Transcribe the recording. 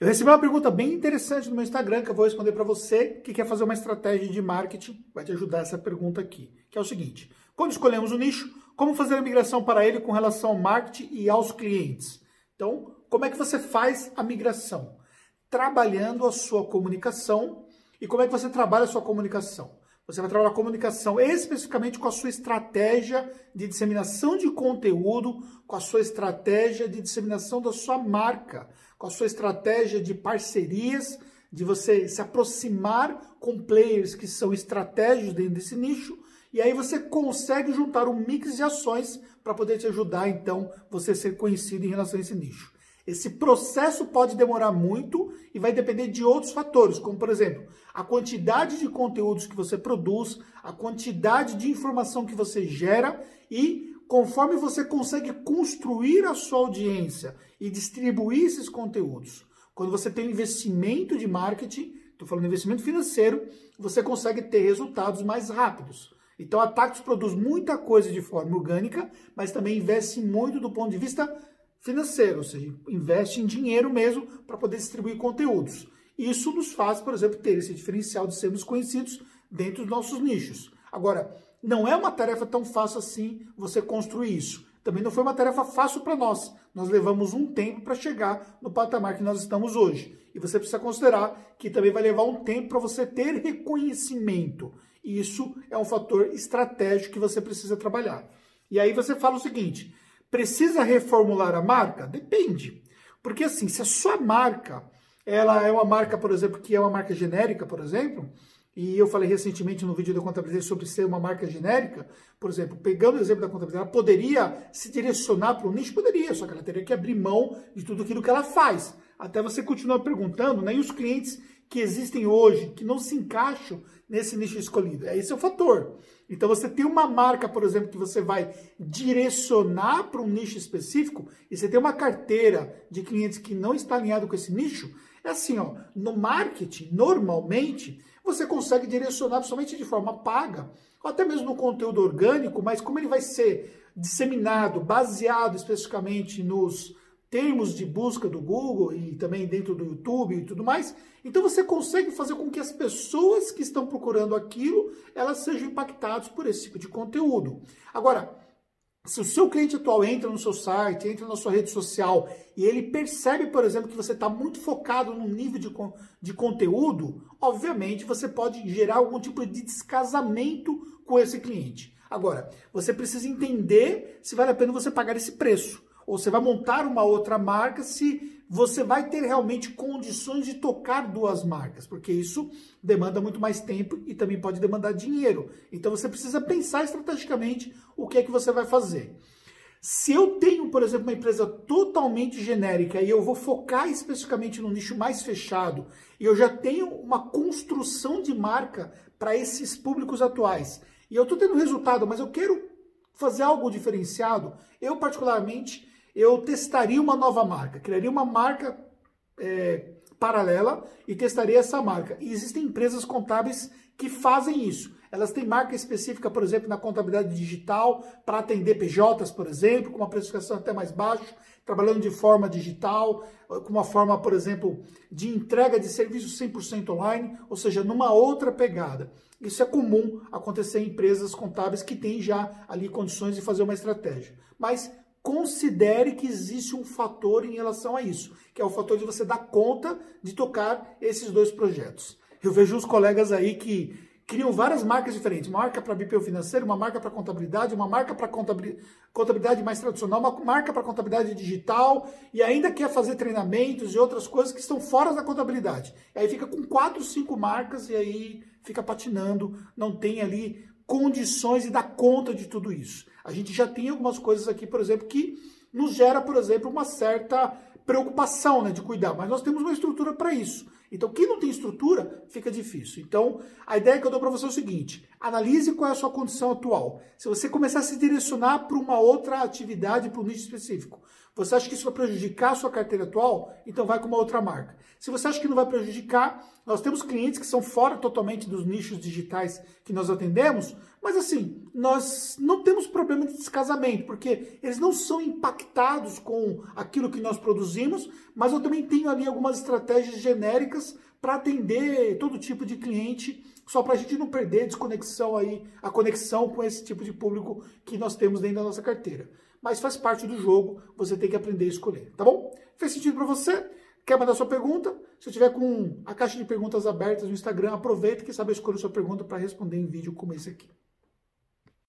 Eu recebi uma pergunta bem interessante no meu Instagram que eu vou responder para você que quer fazer uma estratégia de marketing. Vai te ajudar essa pergunta aqui, que é o seguinte: quando escolhemos o nicho, como fazer a migração para ele com relação ao marketing e aos clientes? Então, como é que você faz a migração? Trabalhando a sua comunicação. E como é que você trabalha a sua comunicação? Você vai trabalhar a comunicação especificamente com a sua estratégia de disseminação de conteúdo, com a sua estratégia de disseminação da sua marca, com a sua estratégia de parcerias, de você se aproximar com players que são estratégicos dentro desse nicho, e aí você consegue juntar um mix de ações para poder te ajudar, então, você ser conhecido em relação a esse nicho. Esse processo pode demorar muito e vai depender de outros fatores, como por exemplo, a quantidade de conteúdos que você produz, a quantidade de informação que você gera e conforme você consegue construir a sua audiência e distribuir esses conteúdos. Quando você tem investimento de marketing, estou falando investimento financeiro, você consegue ter resultados mais rápidos. Então a Tactus produz muita coisa de forma orgânica, mas também investe muito do ponto de vista financeiro, ou seja, investe em dinheiro mesmo para poder distribuir conteúdos. Isso nos faz, por exemplo, ter esse diferencial de sermos conhecidos dentro dos nossos nichos. Agora, não é uma tarefa tão fácil assim você construir isso. Também não foi uma tarefa fácil para nós. Nós levamos um tempo para chegar no patamar que nós estamos hoje. E você precisa considerar que também vai levar um tempo para você ter reconhecimento. E isso é um fator estratégico que você precisa trabalhar. E aí você fala o seguinte: Precisa reformular a marca? Depende. Porque assim, se a sua marca, ela é uma marca, por exemplo, que é uma marca genérica, por exemplo, e eu falei recentemente no vídeo da contabilidade sobre ser uma marca genérica, por exemplo, pegando o exemplo da contabilidade, ela poderia se direcionar para um nicho? Poderia, só que ela teria que abrir mão de tudo aquilo que ela faz. Até você continuar perguntando, né? E os clientes que existem hoje, que não se encaixam nesse nicho escolhido. Esse é o fator. Então você tem uma marca, por exemplo, que você vai direcionar para um nicho específico, e você tem uma carteira de clientes que não está alinhado com esse nicho, é assim, ó, no marketing, normalmente, você consegue direcionar somente de forma paga, ou até mesmo no conteúdo orgânico, mas como ele vai ser disseminado, baseado especificamente nos termos de busca do Google e também dentro do YouTube e tudo mais. Então você consegue fazer com que as pessoas que estão procurando aquilo, elas sejam impactadas por esse tipo de conteúdo. Agora, se o seu cliente atual entra no seu site, entra na sua rede social e ele percebe, por exemplo, que você está muito focado no nível de, de conteúdo, obviamente você pode gerar algum tipo de descasamento com esse cliente. Agora, você precisa entender se vale a pena você pagar esse preço ou você vai montar uma outra marca se você vai ter realmente condições de tocar duas marcas, porque isso demanda muito mais tempo e também pode demandar dinheiro. Então você precisa pensar estrategicamente o que é que você vai fazer. Se eu tenho, por exemplo, uma empresa totalmente genérica e eu vou focar especificamente no nicho mais fechado e eu já tenho uma construção de marca para esses públicos atuais e eu estou tendo resultado, mas eu quero fazer algo diferenciado, eu particularmente eu testaria uma nova marca, criaria uma marca é, paralela e testaria essa marca. E existem empresas contábeis que fazem isso. Elas têm marca específica, por exemplo, na contabilidade digital, para atender PJs, por exemplo, com uma precificação até mais baixa, trabalhando de forma digital, com uma forma, por exemplo, de entrega de serviços 100% online, ou seja, numa outra pegada. Isso é comum acontecer em empresas contábeis que têm já ali condições de fazer uma estratégia. Mas considere que existe um fator em relação a isso, que é o fator de você dar conta de tocar esses dois projetos. Eu vejo os colegas aí que criam várias marcas diferentes, uma marca para BPO financeiro, uma marca para contabilidade, uma marca para contabilidade mais tradicional, uma marca para contabilidade digital e ainda quer fazer treinamentos e outras coisas que estão fora da contabilidade. Aí fica com quatro, cinco marcas e aí fica patinando, não tem ali condições de dar conta de tudo isso. A gente já tem algumas coisas aqui, por exemplo, que nos gera, por exemplo, uma certa preocupação né, de cuidar, mas nós temos uma estrutura para isso. Então, quem não tem estrutura, fica difícil. Então, a ideia que eu dou para você é o seguinte: analise qual é a sua condição atual. Se você começar a se direcionar para uma outra atividade, para um nicho específico, Você acha que isso vai prejudicar a sua carteira atual? Então vai com uma outra marca. Se você acha que não vai prejudicar, nós temos clientes que são fora totalmente dos nichos digitais que nós atendemos, mas assim, nós não temos problema de descasamento, porque eles não são impactados com aquilo que nós produzimos, mas eu também tenho ali algumas estratégias genéricas para atender todo tipo de cliente, só para a gente não perder desconexão aí, a conexão com esse tipo de público que nós temos dentro da nossa carteira mas faz parte do jogo, você tem que aprender a escolher, tá bom? Fez sentido para você? Quer mandar sua pergunta? Se tiver com a caixa de perguntas abertas no Instagram, aproveita que sabe escolher sua pergunta para responder em vídeo como esse aqui.